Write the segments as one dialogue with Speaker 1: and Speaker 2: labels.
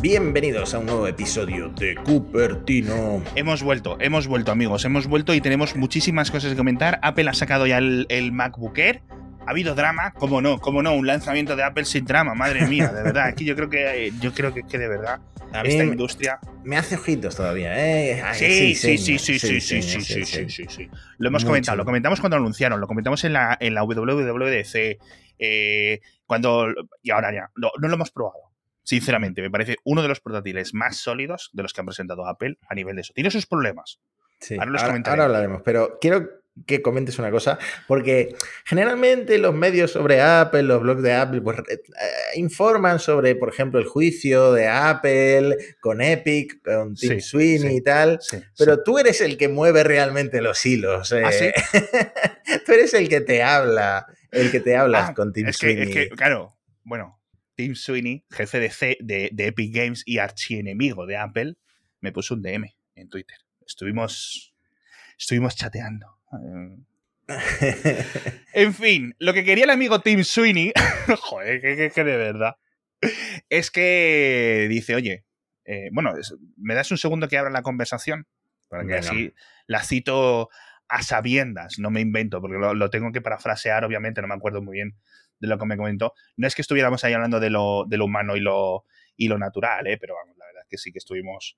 Speaker 1: Bienvenidos a un nuevo episodio de Cupertino.
Speaker 2: Hemos vuelto, hemos vuelto amigos, hemos vuelto y tenemos muchísimas cosas que comentar. Apple ha sacado ya el, el MacBook Air. Ha habido drama, cómo no, cómo no, un lanzamiento de Apple sin drama, madre mía, de verdad. Aquí yo creo que yo creo que, que de verdad
Speaker 1: A
Speaker 2: esta industria.
Speaker 1: Me hace ojitos todavía, ¿eh? Ay,
Speaker 2: Sí, sí, sí, sí, sí, sí, sí, sí, sí, sí, sí. Lo hemos
Speaker 1: Mucho.
Speaker 2: comentado, lo comentamos cuando anunciaron, lo comentamos en la, en la WWDC, eh, cuando. Y ahora ya, no, no lo hemos probado. Sinceramente, me parece uno de los portátiles más sólidos de los que han presentado Apple a nivel de eso. Tiene sus problemas.
Speaker 1: Sí,
Speaker 2: Ahora los
Speaker 1: ahora, ahora hablaremos, pero quiero que comentes una cosa, porque generalmente los medios sobre Apple, los blogs de Apple, pues eh, eh, informan sobre, por ejemplo, el juicio de Apple con Epic, con Tim
Speaker 2: Sí,
Speaker 1: Sweeney
Speaker 2: sí.
Speaker 1: y tal.
Speaker 2: Sí,
Speaker 1: Pero tú eres el que mueve realmente los hilos. eh.
Speaker 2: ¿Ah,
Speaker 1: tú eres el que te habla, el que te hablas
Speaker 2: Ah,
Speaker 1: con Tim
Speaker 2: es que,
Speaker 1: Sweeney.
Speaker 2: es que, claro, bueno, Tim Sweeney, jefe de, C- de, de Epic Games y archienemigo de Apple, me puso un DM en Twitter. Estuvimos, estuvimos chateando. En fin, lo que quería el amigo Tim Sweeney, joder, que, que- que de verdad, es que dice, oye, eh, bueno, ¿me das un segundo que abra la conversación? Para que
Speaker 1: Venga.
Speaker 2: así la cito a sabiendas, no me invento, porque lo, lo tengo que parafrasear, obviamente, no me acuerdo muy bien de lo que me comentó. No es que estuviéramos ahí hablando de lo, de lo humano y lo, y lo natural, ¿eh? pero vamos, la verdad es que sí que estuvimos...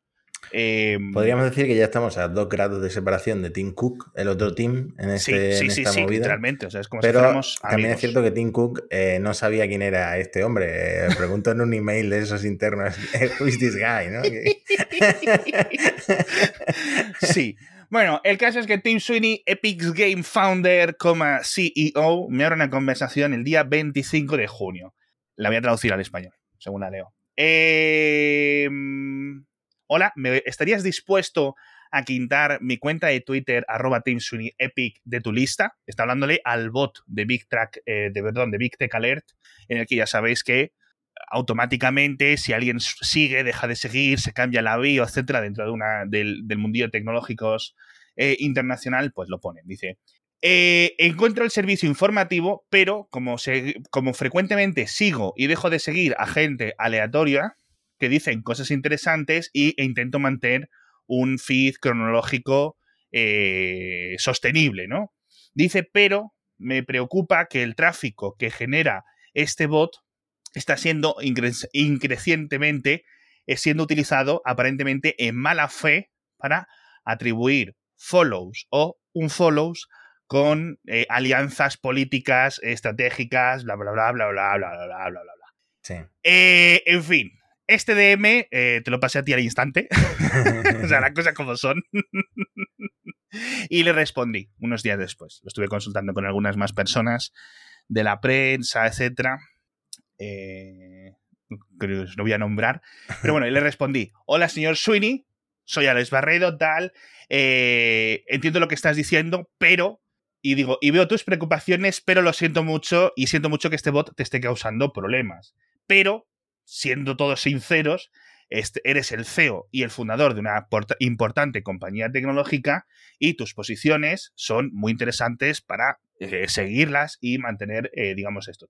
Speaker 2: eh,
Speaker 1: Podríamos decir que ya estamos a dos grados de separación de Tim Cook, el otro Tim, en, este,
Speaker 2: sí,
Speaker 1: en
Speaker 2: sí,
Speaker 1: esta
Speaker 2: sí,
Speaker 1: movida.
Speaker 2: literalmente. O sea, es como si
Speaker 1: Pero
Speaker 2: fuéramos
Speaker 1: también es
Speaker 2: amigos.
Speaker 1: cierto que Tim Cook eh, no sabía quién era este hombre. Eh, preguntó en un email de esos internos, who is this guy? ¿no?
Speaker 2: Sí. Bueno, el caso es que Tim Sweeney, Epic Game Founder, CEO, me abre una conversación el día 25 de junio. La voy a traducir al español, según la leo. Eh, hola, ¿me estarías dispuesto a quintar mi cuenta de Twitter, arroba Tim Sweeney Epic, de tu lista? Está hablándole al bot de Big Track, eh, de, perdón, de Big Tech Alert, en el que ya sabéis que automáticamente, si alguien sigue, deja de seguir, se cambia la bio, etcétera, dentro de una, del, del mundillo de tecnológicos eh, internacional, pues lo ponen. Dice. eh, encuentro el servicio informativo, pero como, se, como frecuentemente sigo y dejo de seguir a gente aleatoria que dicen cosas interesantes y, e intento mantener un feed cronológico eh, sostenible, ¿no? Dice, pero me preocupa que el tráfico que genera este bot está siendo incre- increcientemente eh, siendo utilizado aparentemente en mala fe para atribuir follows o un follows con eh, alianzas políticas estratégicas, bla, bla, bla, bla, bla, bla, bla, bla, bla, bla, bla.
Speaker 1: Sí.
Speaker 2: Eh, en fin, este DM eh, te lo pasé a ti al instante. o sea, las cosas como son. y le respondí unos días después. Lo estuve consultando con algunas más personas de la prensa, etcétera. Eh, no voy a nombrar. Pero bueno, y le respondí: Hola, señor Sweeney, soy Alex Barredo, tal. eh, entiendo lo que estás diciendo, pero. Y digo, y veo tus preocupaciones, pero lo siento mucho y siento mucho que este bot te esté causando problemas. Pero, siendo todos sinceros, este, eres el CEO y el fundador de una porta- importante compañía tecnológica y tus posiciones son muy interesantes para eh, seguirlas y mantener, eh, digamos, esto.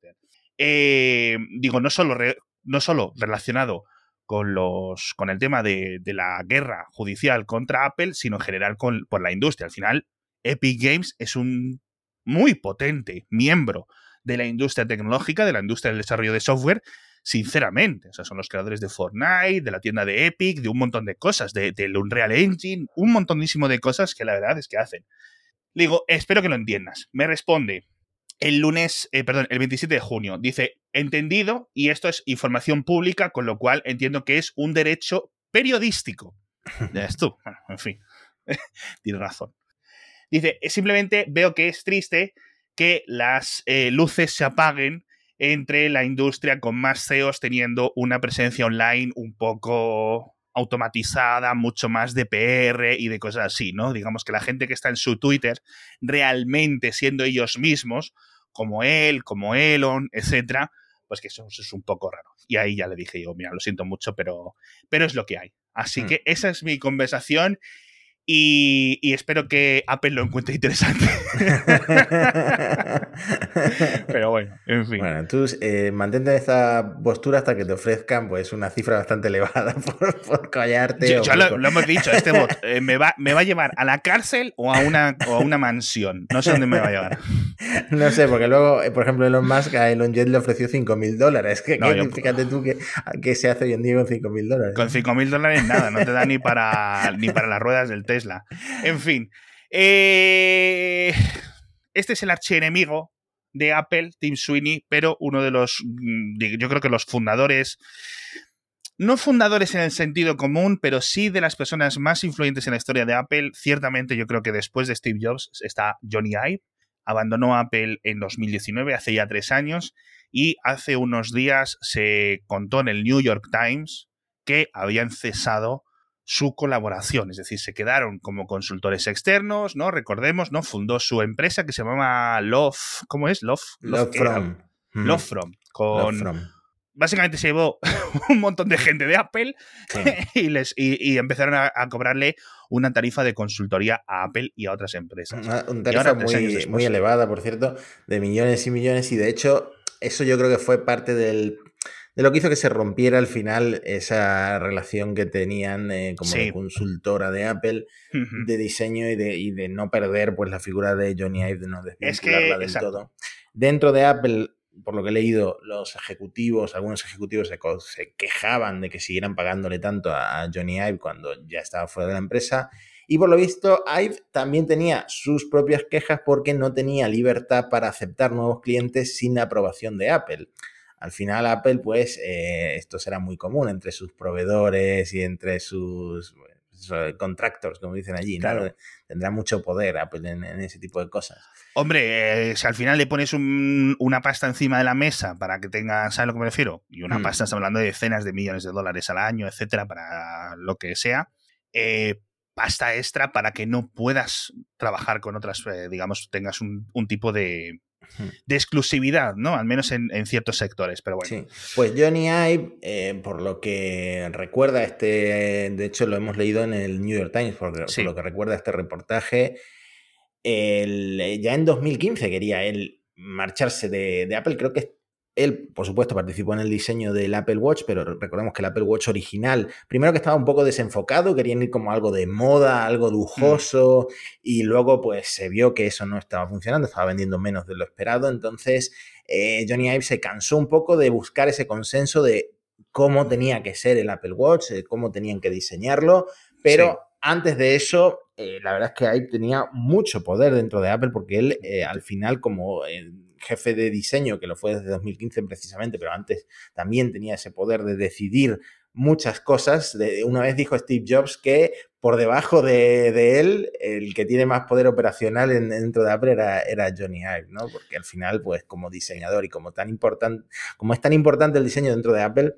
Speaker 2: Eh, digo, no solo, no solo relacionado con, los, con el tema de, de la guerra judicial contra Apple, sino en general con, por la industria. Al final, Epic Games es un muy potente miembro de la industria tecnológica, de la industria del desarrollo de software, sinceramente. O sea, son los creadores de Fortnite, de la tienda de Epic, de un montón de cosas, de, del Unreal Engine, un montonísimo de cosas que la verdad es que hacen. Le digo, espero que lo entiendas. Me responde el lunes, eh, perdón, el 27 de junio. Dice, entendido, y esto es información pública, con lo cual entiendo que es un derecho periodístico. Ya ves tú. Bueno, en fin. Tienes razón. Dice, simplemente veo que es triste que las eh, luces se apaguen entre la industria con más CEOs teniendo una presencia online un poco automatizada, mucho más de PR y de cosas así, ¿no? Digamos que la gente que está en su Twitter realmente siendo ellos mismos, como él, como Elon, etcétera, pues que eso, eso es un poco raro. Y ahí ya le dije yo, mira, lo siento mucho, pero, pero es lo que hay. Así
Speaker 1: Hmm.
Speaker 2: que esa es mi conversación y, y espero que Apple lo encuentre interesante. Pero bueno, en fin.
Speaker 1: Bueno, tú eh, mantente en esta postura hasta que te ofrezcan pues una cifra bastante elevada por, callarte.
Speaker 2: lo, hemos dicho, este bot eh, me, va, me va a llevar a la cárcel o a, una, o a una mansión. No sé dónde me va a llevar.
Speaker 1: No sé, porque luego, eh, por ejemplo, Elon Musk a Elon Jet le ofreció 5.000 dólares. Que, fíjate tú que, se hace hoy en día con 5.000 dólares.
Speaker 2: Con 5.000 dólares nada, no te da ni para, ni para las ruedas del Tesla. En fin. este es el archienemigo de Apple, Tim Sweeney, pero uno de los, mm, yo creo que los fundadores, no fundadores en el sentido común, pero sí de las personas más influyentes en la historia de Apple. Ciertamente yo creo que después de Steve Jobs está Johnny Ive, abandonó Apple en 2019, hace ya tres años, y hace unos días se contó en el New York Times que habían cesado su colaboración, es decir, se quedaron como consultores externos, ¿no? Recordemos, ¿no? Fundó su empresa que se llama Love, ¿cómo es? Love,
Speaker 1: Love, From.
Speaker 2: Love From, con... Básicamente se llevó un montón de gente de Apple y, les, y, empezaron a, cobrarle una tarifa de consultoría a Apple y a otras empresas.
Speaker 1: Una, tarifa muy, muy elevada, por cierto, de millones y millones y de hecho eso yo creo que fue parte del de lo que hizo que se rompiera al final esa relación que tenían eh, como consultora de Apple de diseño y de, y de, no perder pues la figura de Johnny Ive, de no desvincularla del todo. Dentro de Apple, por lo que he leído, los ejecutivos, algunos ejecutivos se, quejaban de que siguieran pagándole tanto a, Johnny Ive cuando ya estaba fuera de la empresa. Y por lo visto, Ive también tenía sus propias quejas porque no tenía libertad para aceptar nuevos clientes sin aprobación de Apple. Al final Apple, pues, eh, esto será muy común entre sus proveedores y entre sus contractors, como dicen allí, claro. Tendrá mucho poder Apple en, ese tipo de cosas.
Speaker 2: Hombre, eh, si al final le pones una pasta encima de la mesa para que tenga, ¿sabes a lo que me refiero? Y una mm. pasta, estamos hablando de decenas de millones de dólares al año, etcétera, para lo que sea. Eh, pasta extra para que no puedas trabajar con otras, digamos, tengas un tipo de, de exclusividad, ¿no? Al menos en, ciertos sectores, pero bueno.
Speaker 1: Sí. Pues Johnny Ive, eh, por lo que recuerda este, de hecho lo hemos leído en el New York Times, por, lo que recuerda este reportaje, ya en 2015 quería él marcharse de, de Apple, creo que él, por supuesto, participó en el diseño del Apple Watch, pero recordemos que el Apple Watch original, primero que estaba un poco desenfocado, querían ir como algo de moda, algo lujoso, y luego pues se vio que eso no estaba funcionando, estaba vendiendo menos de lo esperado, entonces eh, Johnny Ive se cansó un poco de buscar ese consenso de cómo tenía que ser el Apple Watch, de cómo tenían que diseñarlo, pero antes de eso, eh, la verdad es que Ive tenía mucho poder dentro de Apple porque él eh, al final como jefe de diseño, que lo fue desde 2015 precisamente, pero antes también tenía ese poder de decidir muchas cosas. De, una vez dijo Steve Jobs que por debajo de, él, el que tiene más poder operacional dentro de Apple era, Johnny Ive, ¿no? Porque al final, pues como diseñador y como tan importante, como es tan importante el diseño dentro de Apple,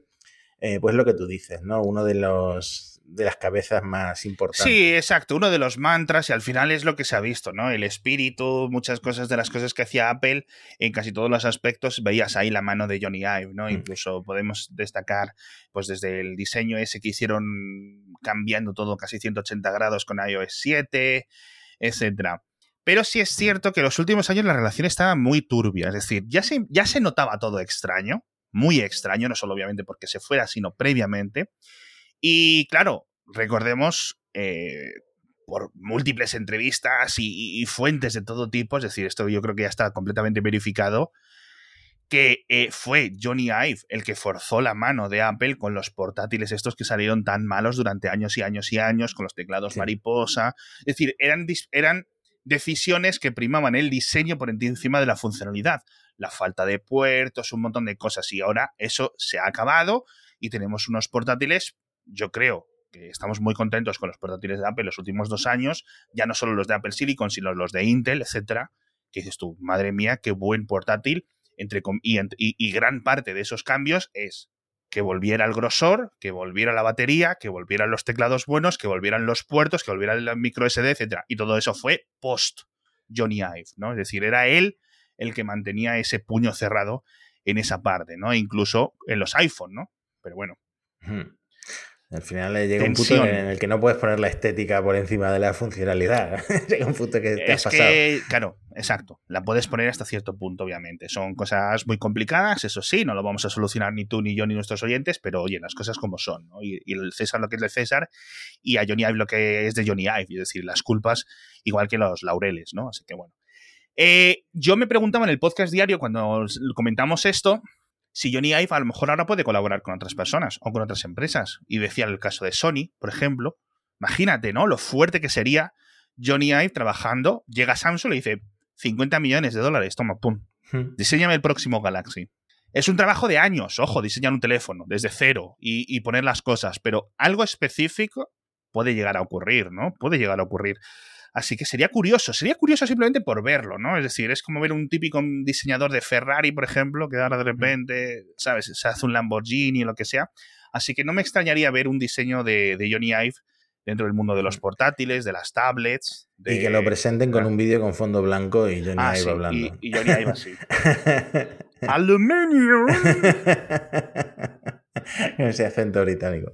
Speaker 1: eh, pues lo que tú dices, ¿no? Uno de los de las cabezas más importantes.
Speaker 2: Sí, exacto, uno de los mantras y al final es lo que se ha visto, ¿no? El espíritu, muchas cosas de las cosas que hacía Apple, en casi todos los aspectos veías ahí la mano de Johnny Ive, ¿no? Mm. Incluso podemos destacar, pues desde el diseño ese que hicieron cambiando todo casi 180 grados con iOS 7, etcétera. Pero sí es cierto que en los últimos años la relación estaba muy turbia, es decir, ya se, ya se notaba todo extraño, muy extraño, no solo obviamente porque se fuera, sino previamente. Y claro, recordemos eh, por múltiples entrevistas y, fuentes de todo tipo, es decir, esto yo creo que ya está completamente verificado, que eh, fue Johnny Ive el que forzó la mano de Apple con los portátiles estos que salieron tan malos durante años y años y años, con los teclados mariposa. Es decir, eran, eran decisiones que primaban el diseño por encima de la funcionalidad. La falta de puertos, un montón de cosas. Y ahora eso se ha acabado y tenemos unos portátiles yo creo que estamos muy contentos con los portátiles de Apple los últimos dos años, ya no solo los de Apple Silicon, sino los de Intel, etcétera, que dices tú, madre mía, qué buen portátil, entre, y, y, gran parte de esos cambios es que volviera el grosor, que volviera la batería, que volvieran los teclados buenos, que volvieran los puertos, que volviera el micro SD, etcétera. Y todo eso fue post Johnny Ive, ¿no? Es decir, era él el que mantenía ese puño cerrado en esa parte, ¿no? incluso en los iPhone, ¿no? Pero bueno.
Speaker 1: Al final llega un punto en el que no puedes poner la estética por encima de la funcionalidad. llega un punto que te
Speaker 2: es Que, claro, exacto. La puedes poner hasta cierto punto, obviamente. Son cosas muy complicadas, eso sí, no lo vamos a solucionar ni tú, ni yo, ni nuestros oyentes, pero oye, las cosas como son, ¿no? Y, el César lo que es de César y a Johnny Ive lo que es de Johnny Ive, es decir, las culpas igual que los laureles, ¿no? Así que bueno. Eh, yo me preguntaba en el podcast diario cuando comentamos esto, si Johnny Ive a lo mejor ahora puede colaborar con otras personas o con otras empresas. Y decía el caso de Sony, por ejemplo. Imagínate, ¿no? Lo fuerte que sería Johnny Ive trabajando. Llega Samsung y le dice 50 millones de dólares, toma, pum. Hmm. Diseñame el próximo Galaxy. Es un trabajo de años, ojo, diseñar un teléfono desde cero y, y poner las cosas, pero algo específico puede llegar a ocurrir, ¿no? Puede llegar a ocurrir. Así que sería curioso, sería curioso simplemente por verlo, ¿no? Es decir, es como ver un típico diseñador de Ferrari, por ejemplo, que ahora de repente, ¿sabes? Se hace un Lamborghini o lo que sea. Así que no me extrañaría ver un diseño de, Johnny Ive dentro del mundo de los portátiles, de las tablets.
Speaker 1: Y que lo presenten con un vídeo con fondo blanco y Johnny ah, Ive hablando.
Speaker 2: Y, Johnny Ive así. ¡Aluminio!
Speaker 1: Ese acento británico.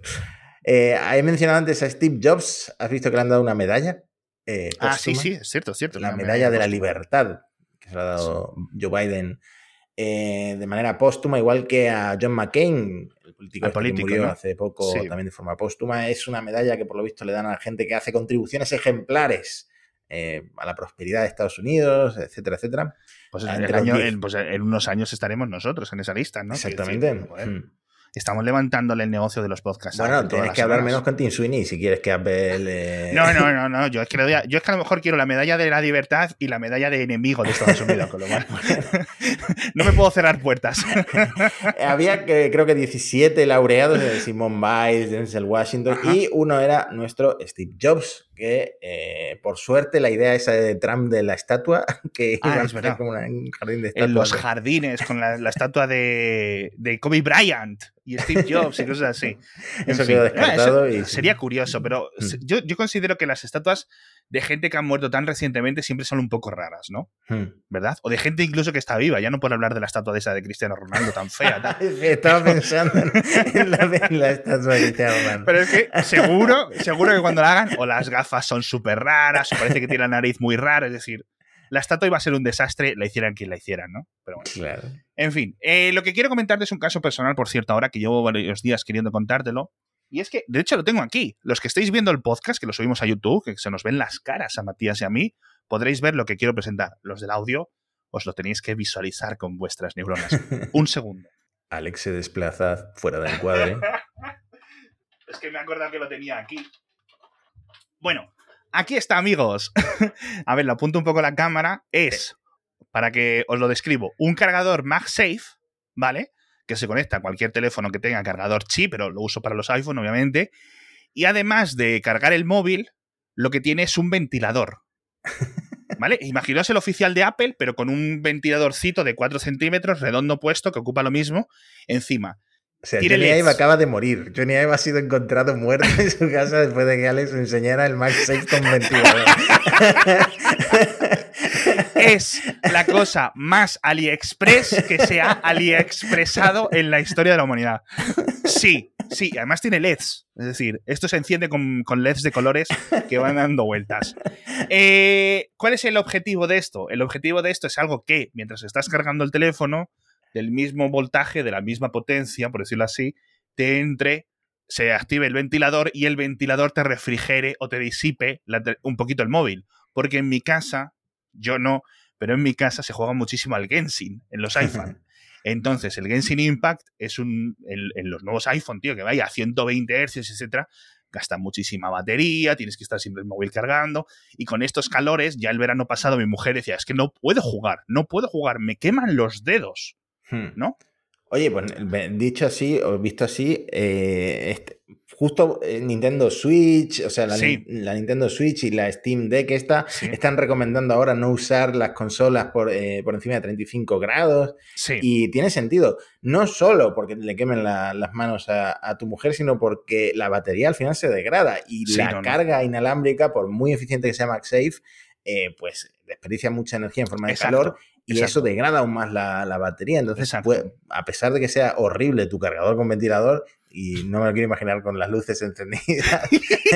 Speaker 1: Eh, he mencionado antes a Steve Jobs. ¿Has visto que le han dado una medalla?
Speaker 2: Eh, ah, sí, sí, es cierto, es cierto.
Speaker 1: La medalla de la libertad que se le ha dado Joe Biden eh, de manera póstuma, igual que a John McCain, el político, este que murió hace poco también de forma póstuma. Es una medalla que por lo visto le dan a la gente que hace contribuciones ejemplares eh, a la prosperidad de Estados Unidos, etcétera, etcétera.
Speaker 2: Pues, en, pues en, unos años estaremos nosotros en esa lista, ¿no?
Speaker 1: Exactamente.
Speaker 2: Estamos levantándole el negocio de los podcasts.
Speaker 1: Bueno, tienes que hablar menos con Tim Sweeney si quieres que Apple.
Speaker 2: No, no, no, no. Yo es, que yo es que a lo mejor quiero la medalla de la libertad y la medalla de enemigo de Estados Unidos, con lo cual. no me puedo cerrar puertas.
Speaker 1: Había que, creo que 17 laureados de Simone Biles, Denzel Washington, y uno era nuestro Steve Jobs, que eh, por suerte la idea esa de Trump de la estatua, que
Speaker 2: ah, iba a como un jardín de estatuas. En los jardines, con la, estatua de, de, Kobe Bryant y Steve Jobs y cosas así.
Speaker 1: eso quedó descartado. Ah,
Speaker 2: sería curioso, pero mm. yo, yo, considero que las estatuas de gente que ha muerto tan recientemente siempre son un poco raras, ¿no? Hmm. ¿Verdad? O de gente incluso que está viva, ya no por hablar de la estatua de esa de Cristiano Ronaldo tan fea.
Speaker 1: Estaba pensando en la, estatua de Cristiano Ronaldo.
Speaker 2: Pero es que seguro, seguro que cuando la hagan, o las gafas son súper raras, parece que tiene la nariz muy rara, es decir, la estatua iba a ser un desastre, la hicieran quien la hicieran, ¿no? Pero bueno.
Speaker 1: Claro.
Speaker 2: En fin, eh, lo que quiero comentarte es un caso personal, por cierto, ahora que llevo varios días queriendo contártelo. Y es que, de hecho, lo tengo aquí. Los que estáis viendo el podcast, que lo subimos a YouTube, que se nos ven las caras a Matías y a mí, podréis ver lo que quiero presentar. Los del audio, os lo tenéis que visualizar con vuestras neuronas. Un segundo.
Speaker 1: Alex se desplaza fuera del cuadro.
Speaker 2: es que me he acordado que lo tenía aquí. Bueno, aquí está, amigos. a ver, lo apunto un poco la cámara. Es, para que os lo describo, un cargador MagSafe, ¿vale? que se conecta a cualquier teléfono que tenga cargador chip, pero lo uso para los iPhone, obviamente. Y además de cargar el móvil, lo que tiene es un ventilador. ¿Vale? Imaginaos el oficial de Apple, pero con un ventiladorcito de 4 centímetros, redondo puesto, que ocupa lo mismo, encima.
Speaker 1: O sea, Johnny Ive acaba de morir. Johnny Ive ha sido encontrado muerto en su casa después de que Alex enseñara el Max 6 con ventilador.
Speaker 2: es la cosa más AliExpress que se ha AliExpresado en la historia de la humanidad. Sí, sí, además tiene LEDs. Es decir, esto se enciende con, LEDs de colores que van dando vueltas. Eh, ¿Cuál es el objetivo de esto? El objetivo de esto es algo que, mientras estás cargando el teléfono, del mismo voltaje, de la misma potencia, por decirlo así, te entre se active el ventilador y el ventilador te refrigere o te disipe un poquito el móvil. Porque en mi casa yo no, pero en mi casa se juega muchísimo al Genshin en los iPhone. Entonces, el Genshin Impact es un. En, los nuevos iPhone, tío, que vaya a 120 Hz, etcétera, gasta muchísima batería, tienes que estar siempre el móvil cargando. Y con estos calores, ya el verano pasado mi mujer decía: Es que no puedo jugar, no puedo jugar, me queman los dedos. Hmm. ¿No?
Speaker 1: Oye, pues dicho así, o visto así, eh, este, justo eh, Nintendo Switch, o sea, la, Nintendo Switch y la Steam Deck esta, están recomendando ahora no usar las consolas por, eh, encima de 35 grados. Y tiene sentido, no solo porque le quemen las manos a, tu mujer, sino porque la batería al final se degrada y la carga inalámbrica, por muy eficiente que sea MagSafe, pues desperdicia mucha energía en forma de calor y eso degrada aún más la, batería. Entonces, a pesar de que sea horrible tu cargador con ventilador, y no me lo quiero imaginar con las luces encendidas.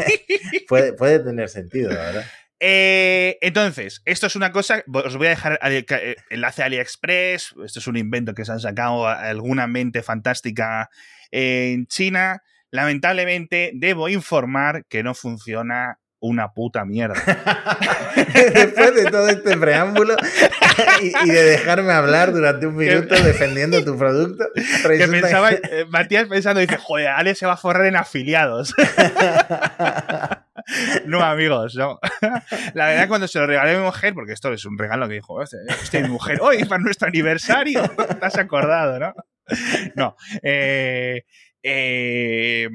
Speaker 1: puede, puede tener sentido, la verdad.
Speaker 2: Eh, entonces, esto es una cosa, os voy a dejar eh, enlace a AliExpress, esto es un invento que se han sacado alguna mente fantástica en China. Lamentablemente, debo informar que no funciona una puta mierda.
Speaker 1: Después de todo este preámbulo y, de dejarme hablar durante un minuto defendiendo tu producto.
Speaker 2: Que pensaba, eh, Matías pensando, dice, joder, Ale se va a forrar en afiliados. no, amigos, no. La verdad, cuando se lo regalé a mi mujer, porque esto es un regalo que dijo, este, mi mujer, hoy para nuestro aniversario, te has acordado, ¿no? No. Eh, eh,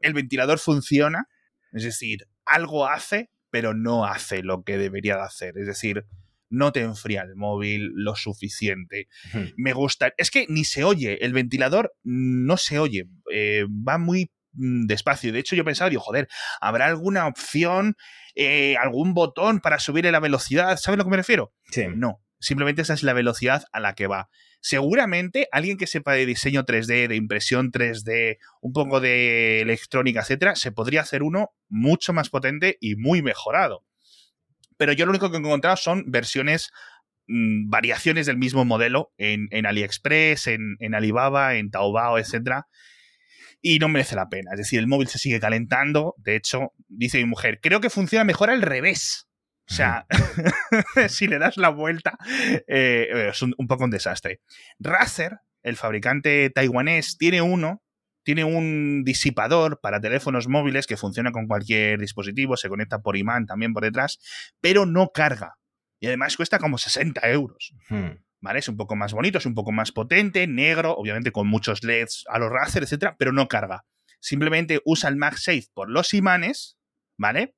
Speaker 2: el ventilador funciona, es decir, algo hace, pero no hace lo que debería de hacer. Es decir, no te enfría el móvil lo suficiente. Me gusta. Es que ni se oye. El ventilador no se oye. Eh, va muy mm, despacio. De hecho, yo pensaba, digo, joder, ¿habrá alguna opción, eh, algún botón para subir la velocidad? ¿Sabes a lo que me refiero?
Speaker 1: Sí.
Speaker 2: No. Simplemente esa es la velocidad a la que va. Seguramente alguien que sepa de diseño 3D, de impresión 3D, un poco de electrónica, etcétera, se podría hacer uno mucho más potente y muy mejorado. Pero yo lo único que he encontrado son versiones, mm, variaciones del mismo modelo en, AliExpress, en, Alibaba, en Taobao, etcétera y no merece la pena. Es decir, el móvil se sigue calentando. De hecho, dice mi mujer, creo que funciona mejor al revés. O sea, si le das la vuelta, eh, es un, poco un desastre. Razer, el fabricante taiwanés, tiene uno, tiene un disipador para teléfonos móviles que funciona con cualquier dispositivo, se conecta por imán también por detrás, pero no carga. Y además cuesta como 60 euros. Hmm. ¿Vale? Es un poco más bonito, es un poco más potente, negro, obviamente con muchos LEDs a los Razer, etcétera, pero no carga. Simplemente usa el MagSafe por los imanes, ¿vale?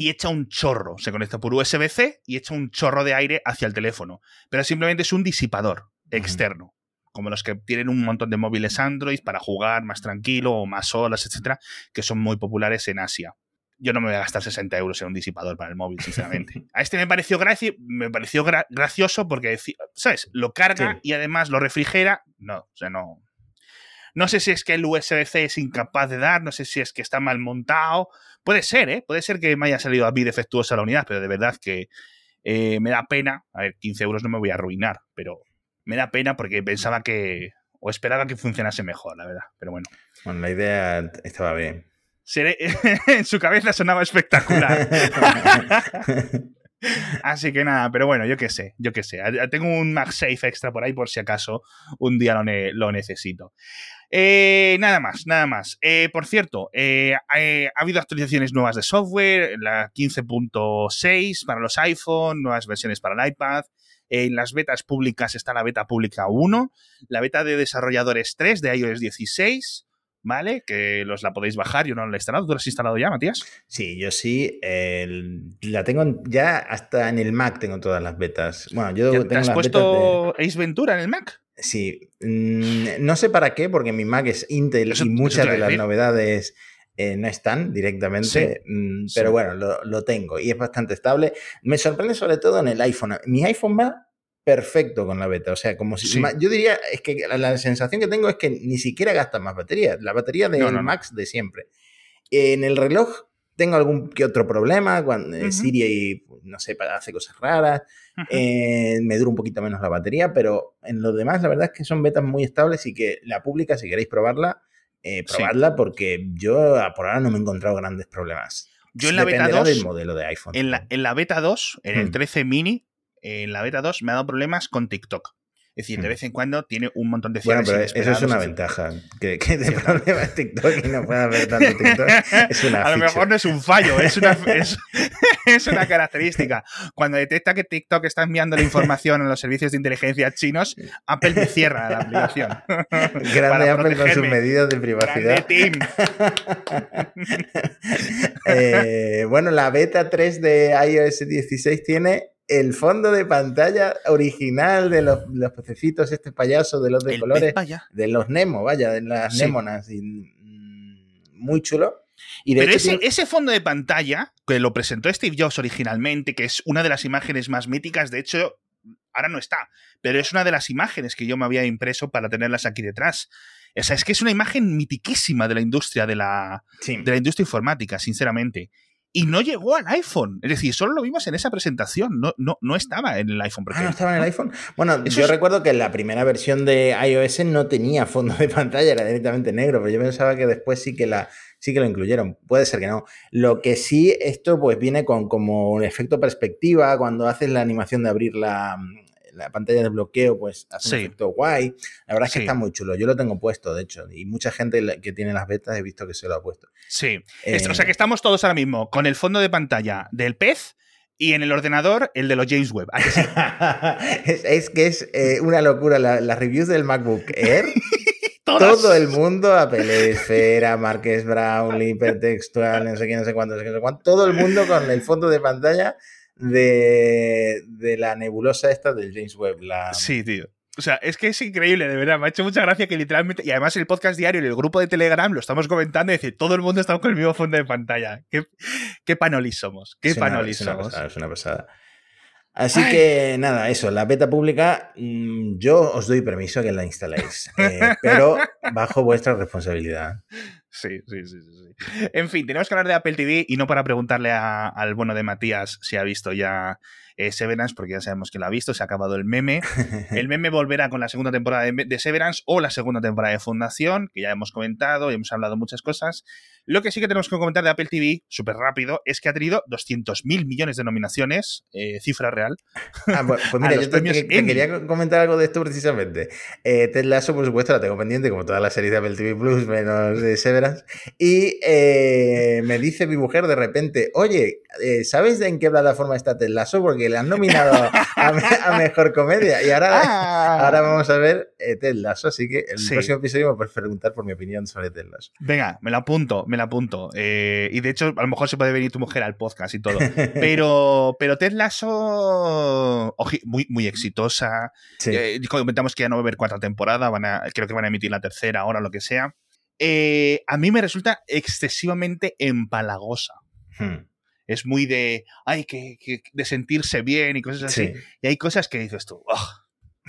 Speaker 2: Y echa un chorro. Se conecta por USB-C y echa un chorro de aire hacia el teléfono. Pero simplemente es un disipador externo. Como los que tienen un montón de móviles Android para jugar más tranquilo o más olas, etcétera, que son muy populares en Asia. Yo no me voy a gastar 60 euros en un disipador para el móvil, sinceramente. A este me pareció, me pareció gracioso porque, ¿sabes? Lo carga y además lo refrigera. No, o sea, no. No sé si es que el USB-C es incapaz de dar, no sé si es que está mal montado, Puede ser, ¿eh? Puede ser que me haya salido a mí defectuosa la unidad, pero de verdad que eh, me da pena. A ver, 15 euros no me voy a arruinar, pero me da pena porque pensaba que. o esperaba que funcionase mejor, la verdad. Pero bueno.
Speaker 1: Bueno, la idea estaba bien.
Speaker 2: en su cabeza sonaba espectacular. Así que nada, pero bueno, yo qué sé, yo qué sé. Tengo un MagSafe extra por ahí por si acaso un día lo, lo necesito. Eh, nada más, nada más. Eh, por cierto, eh, ha habido actualizaciones nuevas de software, la 15.6 para los iPhone, nuevas versiones para el iPad. En las betas públicas está la beta pública 1, la beta de desarrolladores 3 de iOS 16, ¿vale? Que los la podéis bajar, yo no la he instalado. ¿Tú la has instalado ya, Matías?
Speaker 1: Sí, yo sí. la tengo ya hasta en el Mac, tengo todas las betas. Bueno, yo tengo
Speaker 2: ¿Te has puesto Ace Ventura en el Mac?
Speaker 1: Sí, mm, no sé para qué, porque mi Mac es Intel y muchas de las novedades eh, no están directamente, mm, pero bueno, lo, tengo y es bastante estable. Me sorprende sobre todo en el iPhone. Mi iPhone va perfecto con la beta, o sea, como si... Yo diría, es que la, sensación que tengo es que ni siquiera gasta más batería, la batería del Max de siempre. En el reloj tengo algún que otro problema, cuando uh Siri, no sé, hace cosas raras, eh, me dura un poquito menos la batería, pero en lo demás la verdad es que son betas muy estables y que la pública, si queréis probarla, eh, probadla porque yo por ahora no me he encontrado grandes problemas.
Speaker 2: Yo en la beta 2,
Speaker 1: del modelo de iPhone.
Speaker 2: En la, en la beta 2, en el 13 mini, en la beta 2 me ha dado problemas con TikTok. Es decir, de hmm. vez en cuando tiene un montón de
Speaker 1: Bueno, pero eso es una ventaja. Que, que de problema es TikTok y no pueda ver tanto TikTok es una
Speaker 2: A lo mejor no es un fallo, es una, es, una característica. Cuando detecta que TikTok está enviando la información a los servicios de inteligencia chinos, Apple me cierra la aplicación.
Speaker 1: Grande Apple con sus medidas de privacidad. eh, bueno, la beta 3 de iOS 16 tiene el fondo de pantalla original de los, los pececitos, este payaso de los de colores, de los Nemo, vaya, de las Némonas, mm, muy chulo.
Speaker 2: Y Pero ese, ese, fondo de pantalla, que lo presentó Steve Jobs originalmente, que es una de las imágenes más míticas, de hecho, ahora no está, pero es una de las imágenes que yo me había impreso para tenerlas aquí detrás. O sea, es que es una imagen mitiquísima de la industria de la,
Speaker 1: Sí.
Speaker 2: de la industria informática, sinceramente. Y no llegó al iPhone. Es decir, solo lo vimos en esa presentación. No, no, no estaba en el iPhone.
Speaker 1: Ah,
Speaker 2: porque-
Speaker 1: ¿no estaba en el iPhone? Bueno,
Speaker 2: Eso
Speaker 1: yo
Speaker 2: es-
Speaker 1: recuerdo que la primera versión de iOS no tenía fondo de pantalla, era directamente negro, pero yo pensaba que después sí que la sí que lo incluyeron. Puede ser que no. Lo que sí, esto pues viene con como un efecto perspectiva, cuando haces la animación de abrir la, la pantalla de bloqueo, pues hace un efecto guay. La verdad es que
Speaker 2: Sí.
Speaker 1: está muy chulo. Yo lo tengo puesto, de hecho, y mucha gente la- que tiene las betas he visto que se lo ha puesto.
Speaker 2: Sí. Esto- o sea
Speaker 1: Eh,
Speaker 2: que estamos todos ahora mismo con el fondo de pantalla del pez y en el ordenador el de los James Webb.
Speaker 1: Es, es que es eh, una locura. La- las reviews del MacBook Air. Todo el mundo, Apple Esfera, Marques Brownlee, hipertextual, no sé qué, no sé cuánto, no sé qué, no sé cuánto, todo el mundo con el fondo de pantalla de, de la nebulosa esta del James Webb. La...
Speaker 2: Sí, tío. O sea, es que es increíble, de verdad. Me ha hecho mucha gracia que literalmente. Y además, el podcast diario y el grupo de Telegram lo estamos comentando y dice: todo el mundo está con el mismo fondo de pantalla. Qué, qué panolis somos. Qué
Speaker 1: es una,
Speaker 2: panolis
Speaker 1: es una
Speaker 2: somos.
Speaker 1: pasada, es una pasada. Así
Speaker 2: Ay.
Speaker 1: que nada, eso, la beta pública, mm, yo os doy permiso que la instaléis, eh, pero bajo vuestra responsabilidad.
Speaker 2: Sí, sí, sí, sí. En fin, tenemos que hablar de Apple TV y no para preguntarle a- al bueno de Matías si ha visto ya eh, Severance, porque ya sabemos que lo ha visto, se ha acabado el meme. El meme volverá con la segunda temporada de, de Severance o la segunda temporada de Fundación, que ya hemos comentado y hemos hablado muchas cosas. Lo que sí que tenemos que comentar de Apple TV, súper rápido, es que ha tenido 200.000 millones de nominaciones, eh, cifra real.
Speaker 1: Ah, pues, pues mira, yo te, te- quería comentar algo de esto precisamente. Eh, Ted Lasso, por supuesto, la tengo pendiente, como todas las series de Apple TV Plus, menos de Severance. Y eh, me dice mi mujer de repente, oye, eh, ¿sabes en qué plataforma está Ted Lasso? Porque le han nominado a, me- a Mejor Comedia. Y ahora, ahora vamos a ver Ted Lasso, así que el
Speaker 2: Sí.
Speaker 1: próximo episodio me puedes preguntar por mi opinión sobre Ted Lasso.
Speaker 2: Venga, me la apunto, me la apunto. Eh, y de hecho, a lo mejor se puede venir tu mujer al podcast y todo. Pero, pero Ted Lasso, muy, muy exitosa.
Speaker 1: Sí.
Speaker 2: Eh, comentamos que ya no va a haber cuarta temporada, van a, creo que van a emitir la tercera ahora, lo que sea. Eh, a mí me resulta excesivamente empalagosa.
Speaker 1: Hmm,
Speaker 2: Es muy de, ay, que, que- de sentirse bien y cosas así.
Speaker 1: sí.
Speaker 2: Y hay cosas que dices tú, "Ugh,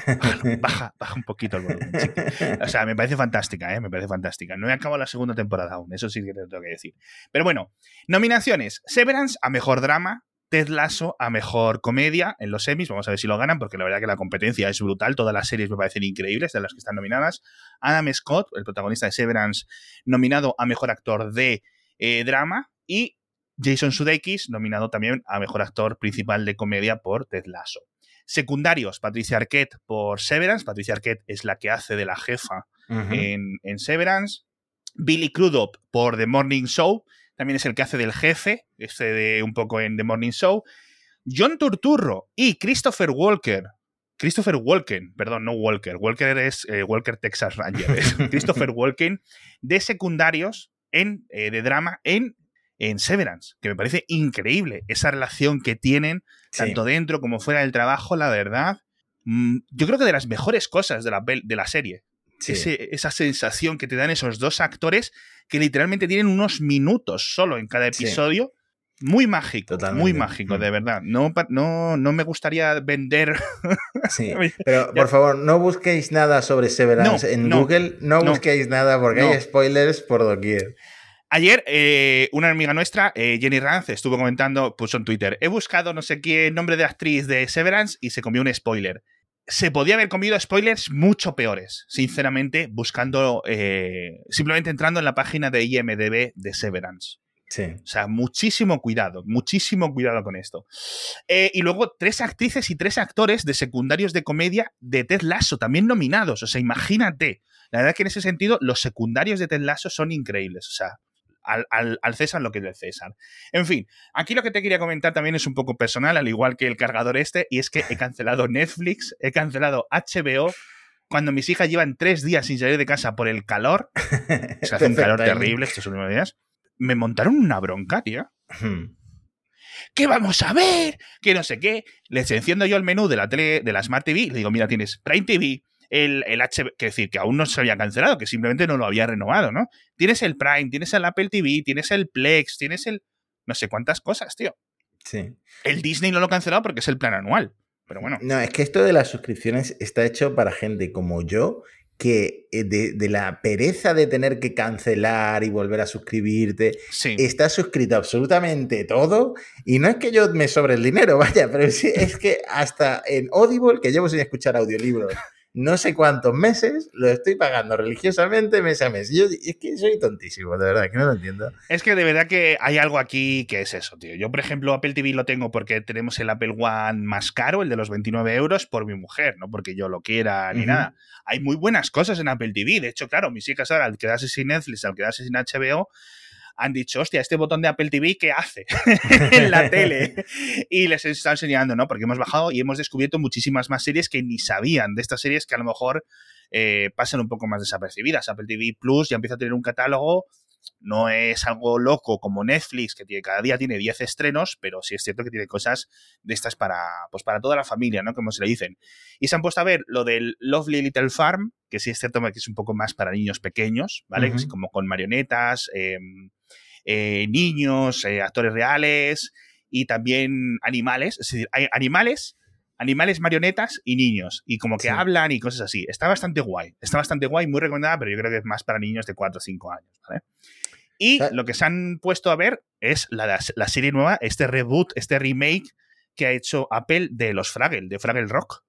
Speaker 2: baja, baja un poquito el volumen. chiqui". O sea, me parece fantástica, ¿eh? Me parece fantástica. No he acabado la segunda temporada aún, eso sí que te tengo que decir. Pero bueno, nominaciones. Severance a mejor drama. Ted Lasso a mejor comedia en los semis. Vamos a ver si lo ganan, porque la verdad que la competencia es brutal. Todas las series me parecen increíbles de las que están nominadas. Adam Scott, el protagonista de Severance, nominado a mejor actor de eh, drama. Y Jason Sudeikis, nominado también a mejor actor principal de comedia por Ted Lasso. Secundarios, Patricia Arquette por Severance. Patricia Arquette es la que hace de la jefa en, en Severance. Billy Crudup por The Morning Show. También es el que hace del jefe, este de un poco en The Morning Show. John Turturro y Christopher Walker. Christopher Walken, perdón, no Walker. Walker es eh, Walker Texas Ranger. Christopher Walken de secundarios en, eh, de drama en, en Severance, que me parece increíble esa relación que tienen
Speaker 1: Sí.
Speaker 2: tanto dentro como fuera del trabajo, la verdad. mm, Yo creo que de las mejores cosas de la, de la serie.
Speaker 1: Sí.
Speaker 2: Ese- esa sensación que te dan esos dos actores que literalmente tienen unos minutos solo en cada
Speaker 1: Sí.
Speaker 2: episodio. Muy mágico,
Speaker 1: Totalmente.
Speaker 2: muy mágico,
Speaker 1: Mm.
Speaker 2: de verdad. No, no, no me gustaría vender.
Speaker 1: Sí, pero por favor, no busquéis nada sobre Severance
Speaker 2: No,
Speaker 1: en
Speaker 2: no,
Speaker 1: Google, no,
Speaker 2: no,
Speaker 1: busquéis nada porque hay spoilers por doquier.
Speaker 2: Ayer, eh, una amiga nuestra, eh, Jenny Ranz, estuvo comentando, puso en Twitter, he buscado no sé qué nombre de actriz de Severance y se comió un spoiler. Se podía haber comido spoilers mucho peores, sinceramente, buscando, eh, simplemente entrando en la página de IMDB de Severance.
Speaker 1: Sí.
Speaker 2: O sea, muchísimo cuidado, muchísimo cuidado con esto. Eh, y luego tres actrices y tres actores de secundarios de comedia de Ted Lasso, también nominados. O sea, imagínate. La verdad que en ese sentido, los secundarios de Ted Lasso son increíbles. O sea, al, al- al César lo que es del César. En fin, aquí lo que te quería comentar también es un poco personal, al igual que el cargador este, y es que he cancelado Netflix, he cancelado HBO. Cuando mis hijas llevan tres días sin salir de casa por el calor, se hace un calor terrible estos últimos días, me montaron una bronca, tío.
Speaker 1: Hmm.
Speaker 2: ¿Qué vamos a ver? Que no sé qué. Les enciendo yo el menú de la tele, de la Smart TV y le digo, mira, tienes Prime TV, el, el HBO, que decir, que aún no se había cancelado, que simplemente no lo había renovado, ¿no? Tienes el Prime, tienes el Apple TV, tienes el Plex, tienes el. no sé cuántas cosas, tío.
Speaker 1: Sí.
Speaker 2: El Disney no lo ha cancelado porque es el plan anual. Pero bueno.
Speaker 1: No, es que esto de las suscripciones está hecho para gente como yo que eh, de, la pereza de tener que cancelar y volver a suscribirte,
Speaker 2: Sí.
Speaker 1: está suscrito absolutamente todo. Y no es que yo me sobre el dinero, vaya, pero sí, es que hasta en Audible, que llevo sin escuchar audiolibros no sé cuántos meses, lo estoy pagando religiosamente mes a mes. Yo es que soy tontísimo, de verdad, que no lo entiendo.
Speaker 2: Es que de verdad que hay algo aquí que es eso, tío. Yo, por ejemplo, Apple TV lo tengo porque tenemos el Apple One más caro, el de los 29 euros, por mi mujer, no porque yo lo quiera ni nada. Hay muy buenas cosas en Apple TV. De hecho, claro, mis hijas ahora, al quedarse sin Netflix, al quedarse sin HBO, han dicho, hostia, este botón de Apple TV, ¿qué hace en la tele? Y les estado enseñando, ¿no? Porque hemos bajado y hemos descubierto muchísimas más series que ni sabían de estas series que a lo mejor eh, pasan un poco más desapercibidas. Apple TV Plus ya empieza a tener un catálogo, no es algo loco como Netflix, que tiene, cada día tiene 10 estrenos, pero sí es cierto que tiene cosas de estas para, pues para toda la familia, ¿no? Como se le dicen. Y se han puesto a ver lo del Lovely Little Farm, que sí es cierto que es un poco más para niños pequeños, ¿vale? Así como con marionetas, eh, eh, niños, eh, actores reales y también animales. Es decir, hay animales, animales marionetas y niños. Y como que
Speaker 1: Sí.
Speaker 2: hablan y cosas así. Está bastante guay. Está bastante guay, muy recomendada, pero yo creo que es más para niños de 4 o 5 años, ¿vale? Y lo que se han puesto a ver es la, la serie nueva, este reboot, este remake que ha hecho Apple de los Fraggle, de Fraggle Rock.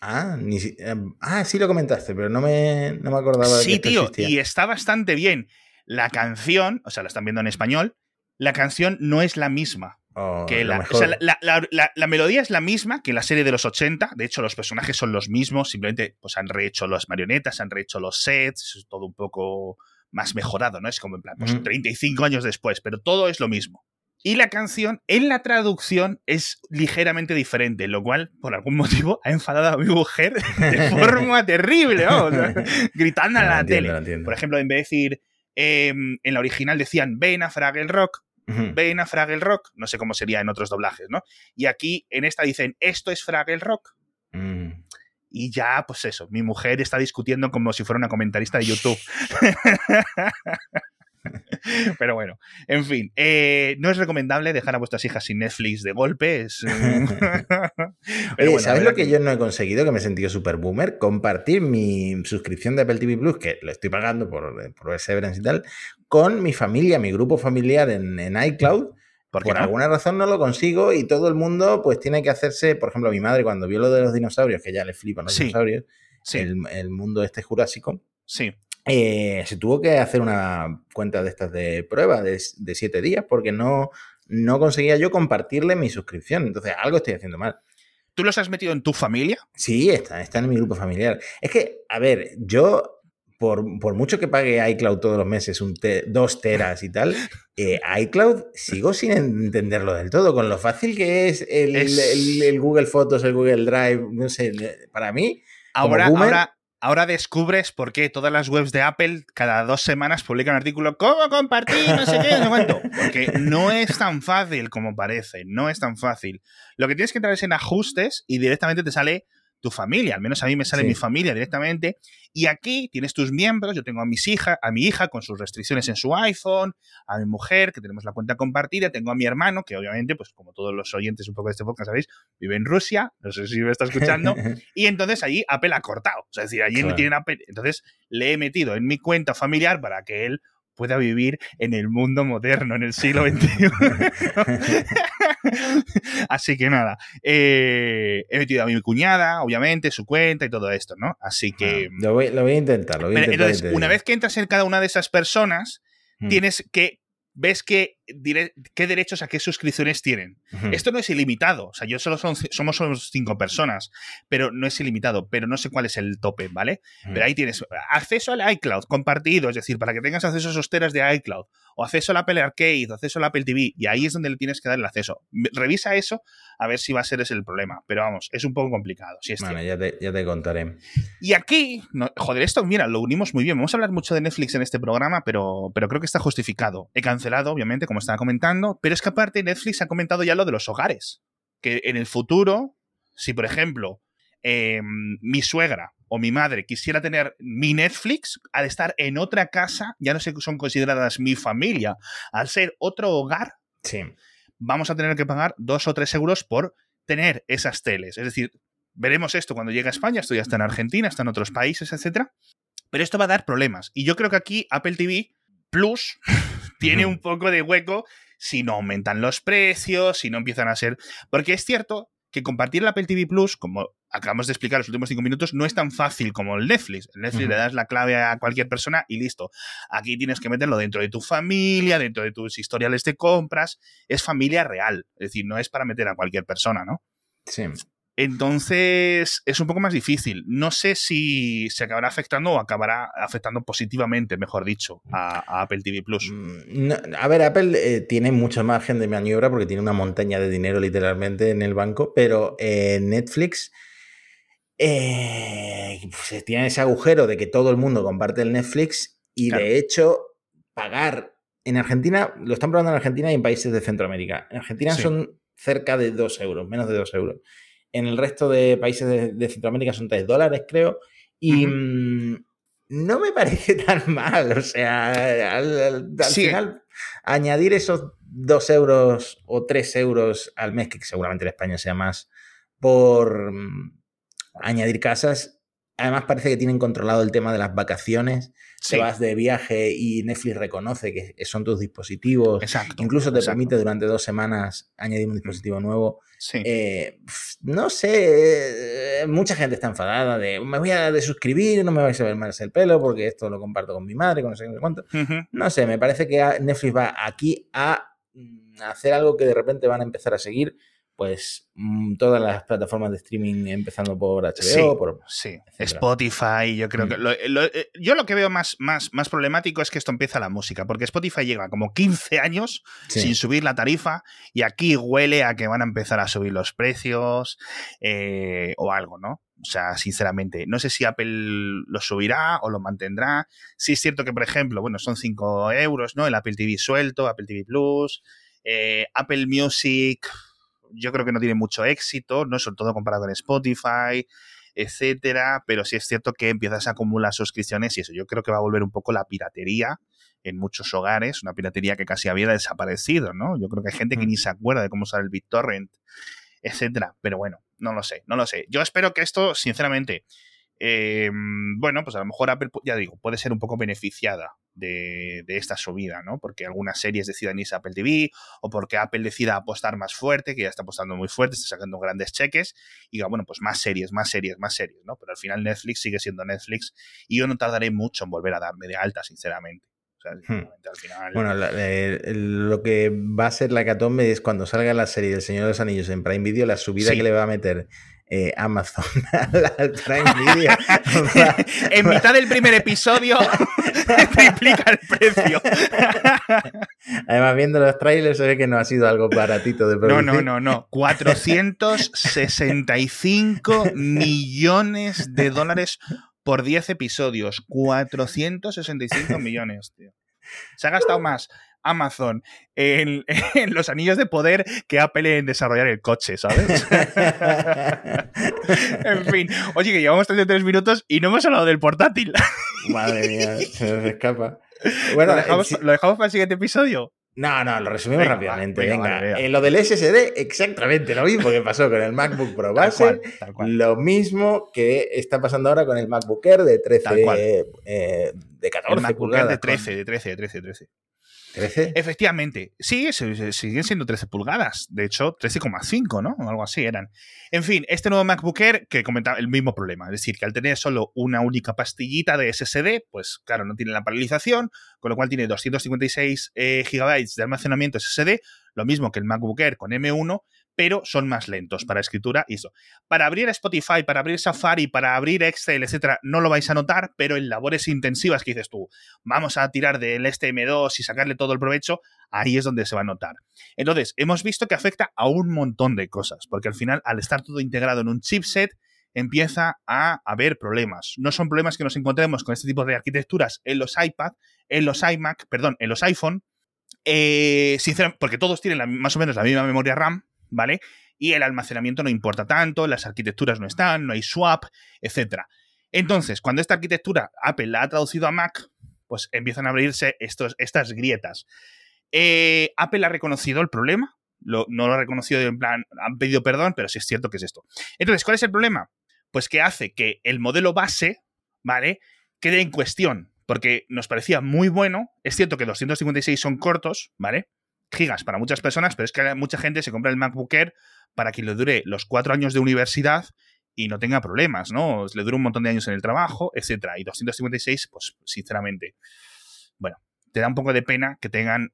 Speaker 1: Ah, ni em, ah, sí lo comentaste, pero no me, no me acordaba de que
Speaker 2: Sí, tío,
Speaker 1: existía.
Speaker 2: y está bastante bien. La canción, o sea, la están viendo en español, la canción no es la misma.
Speaker 1: Oh,
Speaker 2: que la, o
Speaker 1: mejor.
Speaker 2: sea, la, la- melodía es la misma que la serie de los 80. De hecho, los personajes son los mismos. Simplemente pues, han rehecho las marionetas, han rehecho los sets. Es todo un poco más mejorado, ¿no? Es como en plan, pues
Speaker 1: Ujú.
Speaker 2: 35 años después, pero todo es lo mismo. Y la canción, en la traducción, es ligeramente diferente, lo cual, por algún motivo, ha enfadado a mi mujer de forma terrible, vamos, gritando a
Speaker 1: Lo
Speaker 2: la
Speaker 1: entiendo,
Speaker 2: tele. Por ejemplo, en vez de decir, em, en la original decían, ven a Fraggle Rock, Ven a Fraggle Rock, no sé cómo sería en otros doblajes, ¿no? Y aquí en esta dicen, esto es Fraggle Rock.
Speaker 1: Mm.
Speaker 2: Y ya, pues eso, mi mujer está discutiendo como si fuera una comentarista de YouTube. Pero bueno, en fin, eh, no es recomendable dejar a vuestras hijas sin Netflix de golpe. Es, Pero
Speaker 1: Oye,
Speaker 2: bueno, la
Speaker 1: ¿sabes lo que yo no he conseguido? Que me he sentido súper boomer. Compartir mi suscripción de Apple TV Plus, que lo estoy pagando por, por Severance y tal, con mi familia, mi grupo familiar en, en iCloud.
Speaker 2: ¿Por
Speaker 1: Por
Speaker 2: no?
Speaker 1: alguna razón no lo consigo y todo el mundo pues tiene que hacerse, por ejemplo, mi madre cuando vio lo de los dinosaurios, que ya le flipan los
Speaker 2: Sí.
Speaker 1: dinosaurios,
Speaker 2: Sí,
Speaker 1: el, el mundo este jurásico,
Speaker 2: sí.
Speaker 1: Eh, se tuvo que hacer una cuenta de estas de prueba de, de siete días porque no, no conseguía yo compartirle mi suscripción. Entonces, algo estoy haciendo mal.
Speaker 2: ¿Tú los has metido en tu familia?
Speaker 1: Sí, está, está en mi grupo familiar. Es que, a ver, yo, por, por mucho que pague iCloud todos los meses, un te- dos teras y tal, eh, iCloud sigo sin entenderlo del todo, con lo fácil que es el,
Speaker 2: Es-
Speaker 1: el- el Google Fotos, el Google Drive, no sé, para mí, Como
Speaker 2: Ahora,
Speaker 1: boomer-
Speaker 2: ahora, ahora descubres por qué todas las webs de Apple cada dos semanas publican un artículo ¿Cómo compartir? No sé qué, no sé cuánto. Porque no es tan fácil como parece. No es tan fácil. Lo que tienes que entrar es en ajustes y directamente te sale tu familia. Al menos a mí me sale
Speaker 1: Sí.
Speaker 2: mi familia directamente. Y aquí tienes tus miembros. Yo tengo a mis hijas, a mi hija con sus restricciones en su iPhone, a mi mujer, que tenemos la cuenta compartida, tengo a mi hermano, que obviamente, pues como todos los oyentes un poco de este podcast, ¿sabéis? Vive en Rusia, no sé si me está escuchando, y entonces allí Apple ha cortado. O sea, es decir, allí no tienen Apple. Entonces le he metido en mi cuenta familiar para que él pueda vivir en el mundo moderno, en el siglo XXI. Así que nada, eh, he metido a mi cuñada, obviamente, su cuenta y todo esto, ¿no? Así que...
Speaker 1: lo, voy, lo voy a intentar, lo voy a intentar.
Speaker 2: entonces, una vez que entras en cada una de esas personas,
Speaker 1: Mm.
Speaker 2: tienes que... Ves que, qué derechos a qué suscripciones tienen. Esto no es ilimitado. O sea, yo solo son, somos solo cinco personas, pero no es ilimitado. Pero no sé cuál es el tope, ¿vale? Pero ahí tienes acceso al iCloud compartido, es decir, para que tengas acceso a esos teras de iCloud, o acceso al Apple Arcade, o acceso al Apple TV, y ahí es donde le tienes que dar el acceso. Revisa eso a ver si va a ser ese el problema. Pero vamos, es un poco complicado. Sí es
Speaker 1: Bueno, ya te, ya te contaré.
Speaker 2: Y aquí, no- joder, esto, mira, lo unimos muy bien. Vamos a hablar mucho de Netflix en este programa, pero, pero creo que está justificado. He cancelado, obviamente, como estaba comentando, pero es que aparte Netflix ha comentado ya lo de los hogares. Que en el futuro, si por ejemplo eh, mi suegra o mi madre quisiera tener mi Netflix, al estar en otra casa, ya no sé que son consideradas mi familia, al ser otro hogar,
Speaker 1: Sí.
Speaker 2: vamos a tener que pagar dos o tres euros por tener esas teles. Es decir, veremos esto cuando llegue a España, esto ya está en Argentina, está en otros países, etcétera. Pero esto va a dar problemas. Y yo creo que aquí Apple TV Plus tiene un poco de hueco si no aumentan los precios, si no empiezan a ser... Porque es cierto que compartir el Apple TV Plus, como acabamos de explicar los últimos cinco minutos, no es tan fácil como el Netflix. El Netflix le das la clave a cualquier persona y listo. Aquí tienes que meterlo dentro de tu familia, dentro de tus historiales de compras. Es familia real. Es decir, no es para meter a cualquier persona, ¿no?
Speaker 1: Sí.
Speaker 2: Entonces es un poco más difícil. No sé si se acabará afectando o acabará afectando positivamente, mejor dicho, a, Apple TV Plus.
Speaker 1: Mm, a ver, Apple eh, tiene mucho margen de maniobra porque tiene una montaña de dinero literalmente en el banco, pero eh, Netflix eh, pues, tiene ese agujero de que todo el mundo comparte el Netflix y de hecho pagar en Argentina, lo están probando en Argentina y en países de Centroamérica. En Argentina son cerca de 2 euros, menos de 2 euros. En el resto de países de, Centroamérica son 3 dólares, creo. Y mm, no me parece tan mal. O sea, al, final, añadir esos 2 euros o 3 euros al mes, que seguramente en España sea más, por mm, añadir casas, Además, parece que tienen controlado el tema de las vacaciones. Se vas de viaje y Netflix reconoce que son tus dispositivos.
Speaker 2: Exacto.
Speaker 1: Incluso te permite durante dos semanas añadir un dispositivo nuevo. Eh, no sé, eh, mucha gente está enfadada de me voy a desuscribir, no me vais a ver más el pelo porque esto lo comparto con mi madre, con no sé cuánto. No sé, me parece que Netflix va aquí a mm, hacer algo que de repente van a empezar a seguir pues mm, todas las plataformas de streaming, empezando por HBO, por
Speaker 2: sí. Spotify, yo creo que... Mm. Eh, yo lo que veo más, más, más problemático es que esto empieza la música, porque Spotify lleva como 15 años sin subir la tarifa y aquí huele a que van a empezar a subir los precios eh, o algo, ¿no? O sea, sinceramente, no sé si Apple lo subirá o lo mantendrá. Sí es cierto que, por ejemplo, bueno, son 5 euros, ¿no? El Apple TV suelto, Apple TV Plus, eh, Apple Music yo creo que no tiene mucho éxito, ¿no? Sobre todo comparado con Spotify, etcétera, pero sí es cierto que empiezas a acumular suscripciones y eso. Yo creo que va a volver un poco la piratería en muchos hogares, una piratería que casi había desaparecido, ¿no? Yo creo que hay gente que ni se acuerda de cómo usar el BitTorrent, etcétera, pero bueno, no lo sé, no lo sé. Yo espero que esto, sinceramente, eh, bueno, pues a lo mejor Apple, ya digo, puede ser un poco beneficiada de, esta subida, ¿no? Porque algunas series decidan irse a Apple TV o porque Apple decida apostar más fuerte, que ya está apostando muy fuerte, está sacando grandes cheques, y diga, bueno, pues más series, más series, más series, ¿no? Pero al final Netflix sigue siendo Netflix y yo no tardaré mucho en volver a darme de alta, sinceramente. O sea, hmm. al final...
Speaker 1: Bueno, lo que va a ser la catombe es cuando salga la serie del Señor de los Anillos en Prime Video, la subida que le va a meter eh, Amazon al Prime Video.
Speaker 2: en mitad del primer episodio triplica el precio.
Speaker 1: Además, viendo los trailers se ve que no ha sido algo baratito de producir.
Speaker 2: No, no, no, no. 465 millones de dólares por 10 episodios. 465 millones, tío. Se ha gastado más Amazon en, los anillos de poder que Apple en desarrollar el coche, ¿sabes? en fin, oye, que llevamos 33 minutos y no hemos hablado del portátil.
Speaker 1: Madre mía, se nos escapa.
Speaker 2: Bueno, ¿Lo dejamos, para el siguiente episodio?
Speaker 1: No, no, lo resumimos rápidamente. venga, En lo del SSD, exactamente lo mismo que pasó con el MacBook Pro base. Lo mismo que está pasando ahora con el MacBook Air de 13, eh, de 14 el
Speaker 2: MacBook Air de 13, de 13, de 13, de 13.
Speaker 1: ¿13?
Speaker 2: Efectivamente, sí, siguen siendo 13 pulgadas. De hecho, 13,5, ¿no? Algo así eran. En fin, este nuevo MacBook Air que comentaba el mismo problema. Es decir, que al tener solo una única pastillita de SSD, pues claro, no tiene la paralización, con lo cual tiene 256 eh, GB de almacenamiento SSD, lo mismo que el MacBook Air con M1, pero son más lentos para escritura y eso. Para abrir Spotify, para abrir Safari, para abrir Excel, etcétera, no lo vais a notar, pero en labores intensivas que dices tú, vamos a tirar del STM2 y sacarle todo el provecho, ahí es donde se va a notar. Entonces, hemos visto que afecta a un montón de cosas, porque al final, al estar todo integrado en un chipset, empieza a haber problemas. No son problemas que nos encontremos con este tipo de arquitecturas en los iPad, en los iMac, perdón, en los iPhone, eh, porque todos tienen más o menos la misma memoria RAM, ¿vale? Y el almacenamiento no importa tanto, las arquitecturas no están, no hay swap, etc. Entonces, cuando esta arquitectura Apple la ha traducido a Mac, pues empiezan a abrirse estos, estas grietas. Eh, Apple ha reconocido el problema, no lo ha reconocido en plan, han pedido perdón, pero sí es cierto que es esto. Entonces, ¿cuál es el problema? Pues que hace que el modelo base, ¿vale? quede en cuestión, porque nos parecía muy bueno. Es cierto que 256 son cortos, ¿vale? Gigas para muchas personas, pero es que mucha gente se compra el MacBook Air para que le dure los cuatro años de universidad y no tenga problemas, ¿no? Le dure un montón de años en el trabajo, etcétera. Y 256, pues sinceramente, bueno, te da un poco de pena que tengan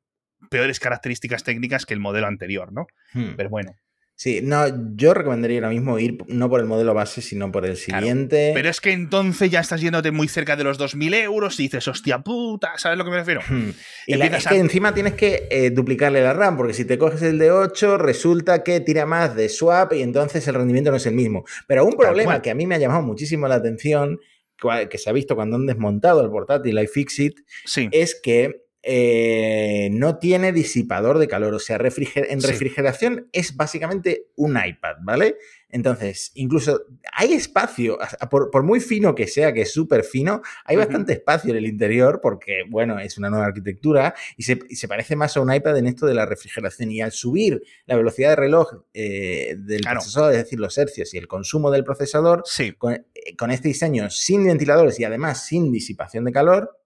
Speaker 2: peores características técnicas que el modelo anterior, ¿no?
Speaker 1: Hmm.
Speaker 2: Pero bueno,
Speaker 1: Sí, no, yo recomendaría ahora mismo ir no por el modelo base, sino por el siguiente.
Speaker 2: Pero es que entonces ya estás yéndote muy cerca de los 2.000 euros y dices, hostia puta, ¿sabes lo que me refiero?
Speaker 1: Hmm. Y la, es que encima tienes que eh, duplicarle la RAM, porque si te coges el de 8, resulta que tira más de swap y entonces el rendimiento no es el mismo. Pero un problema que a mí me ha llamado muchísimo la atención, que se ha visto cuando han desmontado el portátil iFixit,
Speaker 2: sí.
Speaker 1: es que eh, no tiene disipador de calor. O sea, en refrigeración es básicamente un iPad, ¿vale? Entonces, incluso hay espacio, por, muy fino que sea, que es súper fino, hay bastante espacio en el interior porque, bueno, es una nueva arquitectura y se, parece más a un iPad en esto de la refrigeración. Y al subir la velocidad de reloj eh, del procesador, es decir, los hercios y el consumo del procesador, con, eh, con este diseño sin ventiladores y además sin disipación de calor,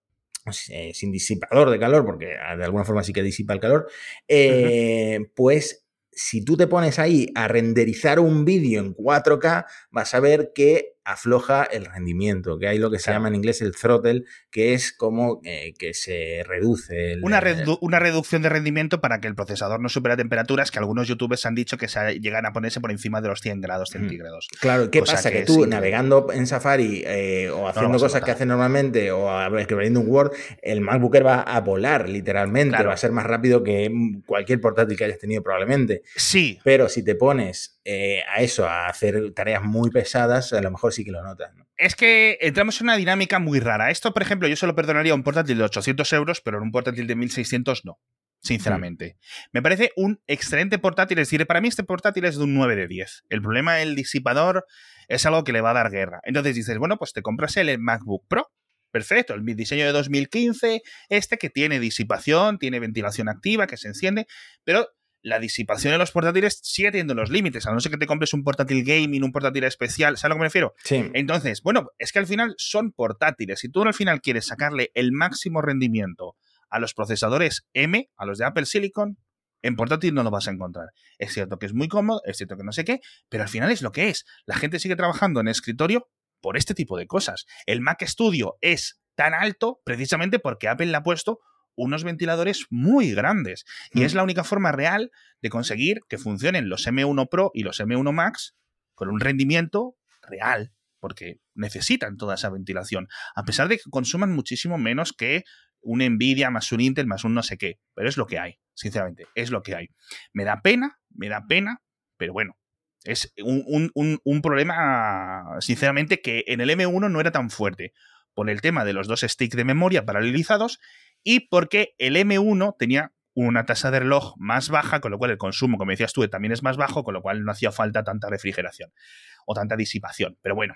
Speaker 1: eh, sin disipador de calor, porque ah, de alguna forma sí que disipa el calor, eh, pues si tú te pones ahí a renderizar un vídeo en 4K, vas a ver que afloja el rendimiento, que hay lo que se llama en inglés el throttle, que es como eh, que se reduce.
Speaker 2: una, una, reducción de rendimiento para que el procesador no supera temperaturas que algunos youtubers han dicho que se llegan a ponerse por encima de los 100 grados centígrados.
Speaker 1: Claro, ¿qué pasa? Que, tú navegando en Safari eh, o haciendo cosas que hace normalmente o escribiendo un Word, el MacBook Air va a volar literalmente, va a ser más rápido que cualquier portátil que hayas tenido probablemente.
Speaker 2: Sí.
Speaker 1: Pero si te pones eh, a eso, a hacer tareas muy pesadas, a lo mejor sí que lo notas.
Speaker 2: Es que entramos en una dinámica muy rara. Esto, por ejemplo, yo solo perdonaría un portátil de 800 euros, pero en un portátil de 1600 no. Sinceramente. Me parece un excelente portátil. Es decir, para mí este portátil es de un 9 de 10. El problema del disipador es algo que le va a dar guerra. Entonces dices, bueno, pues te compras el MacBook Pro. Perfecto, el diseño de 2015, este que tiene disipación, tiene ventilación activa, que se enciende, pero la disipación en los portátiles sigue teniendo los límites, a no ser que te compres un portátil gaming, un portátil especial, ¿sabes a lo que me refiero?
Speaker 1: Sí.
Speaker 2: Entonces, bueno, es que al final son portátiles. Si tú al final quieres sacarle el máximo rendimiento a los procesadores M, a los de Apple Silicon, en portátil no lo vas a encontrar. Es cierto que es muy cómodo, es cierto que no sé qué, pero al final es lo que es. La gente sigue trabajando en escritorio por este tipo de cosas. El Mac Studio es tan alto precisamente porque Apple le ha puesto unos ventiladores muy grandes. Y es mm. la única forma real de conseguir que funcionen los M1 Pro y los M1 Max con un rendimiento real, porque necesitan toda esa ventilación, a pesar de que consuman muchísimo menos que un Nvidia más un Intel más un no sé qué, pero es lo que hay, sinceramente, es lo que hay. Me da pena, me da pena, pero bueno, es un, un problema, sinceramente, que en el M1 no era tan fuerte por el tema de los dos sticks de memoria paralelizados y porque el M1 tenía una tasa de reloj más baja, con lo cual el consumo, como decías tú, también es más bajo, con lo cual no hacía falta tanta refrigeración o tanta disipación. Pero bueno,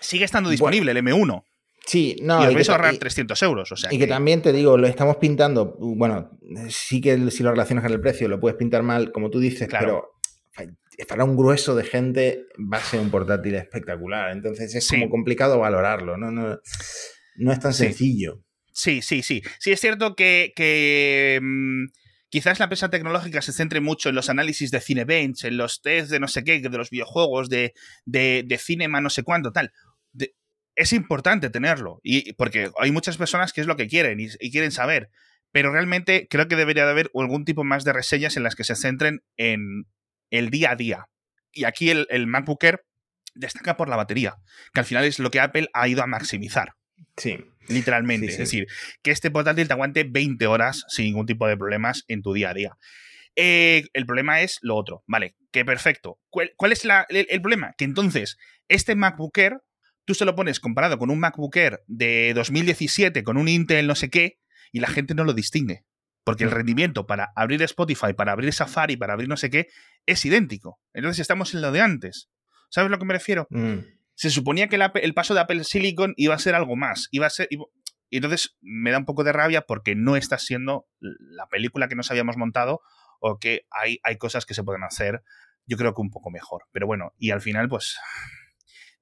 Speaker 2: sigue estando disponible el M1.
Speaker 1: Sí, no.
Speaker 2: Y os vais a ahorrar 300 euros. O sea
Speaker 1: y que... también te digo, lo estamos pintando. Bueno, sí que si lo relacionas con el precio, lo puedes pintar mal, como tú dices, pero para un grueso de gente va a ser un portátil espectacular. Entonces es como complicado valorarlo. No, no, no es tan sencillo.
Speaker 2: Sí, sí, sí. Sí, es cierto que, mm, quizás la empresa tecnológica se centre mucho en los análisis de Cinebench, en los test de no sé qué, de los videojuegos, de, de, de cinema, no sé cuánto, tal. es importante tenerlo, y, porque hay muchas personas que es lo que quieren y, quieren saber, pero realmente creo que debería de haber algún tipo más de reseñas en las que se centren en el día a día. Y aquí el, el MacBook destaca por la batería, que al final es lo que Apple ha ido a maximizar.
Speaker 1: Sí.
Speaker 2: Literalmente. Es decir, que este portátil te aguante 20 horas sin ningún tipo de problemas en tu día a día. Eh, el problema es lo otro. Vale, que perfecto. ¿Cuál, es el, problema? Que entonces, este MacBook Air, tú se lo pones comparado con un MacBook Air de 2017 con un Intel no sé qué, y la gente no lo distingue. Porque el rendimiento para abrir Spotify, para abrir Safari, para abrir no sé qué, es idéntico. Entonces estamos en lo de antes. ¿Sabes a lo que me refiero?
Speaker 1: Mm
Speaker 2: se suponía que el, paso de Apple Silicon iba a ser algo más. Iba a ser. y entonces me da un poco de rabia porque no está siendo la película que nos habíamos montado o que hay, hay cosas que se pueden hacer, yo creo que un poco mejor. Pero bueno, y al final, pues,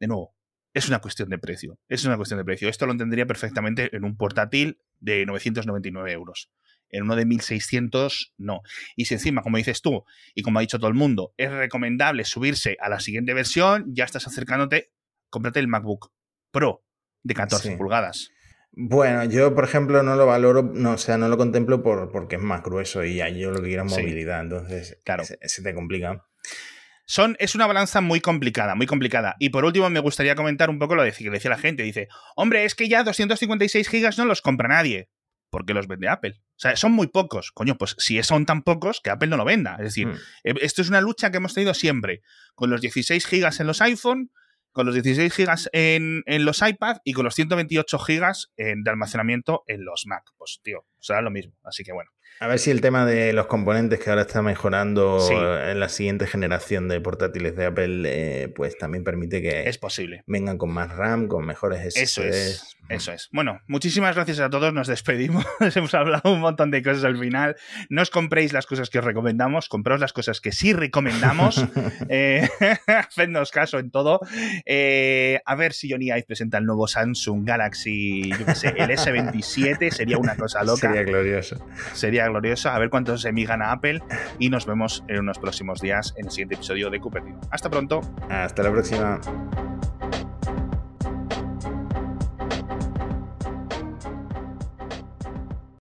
Speaker 2: de nuevo, es una cuestión de precio. Es una cuestión de precio. Esto lo entendería perfectamente en un portátil de 999 euros. En uno de 1600, no. Y si encima, como dices tú, y como ha dicho todo el mundo, es recomendable subirse a la siguiente versión, ya estás acercándote, cómprate el MacBook Pro de 14 pulgadas.
Speaker 1: Bueno, yo, por ejemplo, no lo valoro, no, o sea, no lo contemplo por, porque es más grueso y yo lo que quiero es movilidad, entonces claro. se, te complica.
Speaker 2: Son, es una balanza muy complicada, muy complicada. Y por último, me gustaría comentar un poco lo que decía la gente. Dice, hombre, es que ya 256 gigas no los compra nadie. porque los vende Apple? O sea, son muy pocos. Coño, pues si son tan pocos, que Apple no lo venda. Es decir, hmm. eh, esto es una lucha que hemos tenido siempre. Con los 16 gigas en los iPhone, con los 16 gigas en, los iPad y con los 128 gigas de almacenamiento en los Mac. Pues, tío, será lo mismo. Así que bueno.
Speaker 1: A ver si el tema de los componentes que ahora está mejorando en la siguiente generación de portátiles de Apple, eh, pues también permite que
Speaker 2: es posible.
Speaker 1: vengan con más RAM, con mejores
Speaker 2: SSDs. Eso es, eso es. Bueno, muchísimas gracias a todos, nos despedimos. Hemos hablado un montón de cosas al final. No os compréis las cosas que os recomendamos, compraos las cosas que sí recomendamos. eh, hacednos caso en todo. Eh, a ver si Johnny Ive presenta el nuevo Samsung Galaxy, yo qué sé, el S27, sería una cosa loca.
Speaker 1: Sería glorioso.
Speaker 2: Sería gloriosa, a ver cuántos se migan a Apple y nos vemos en unos próximos días en el siguiente episodio de Cupertino. Hasta pronto.
Speaker 1: Hasta la próxima.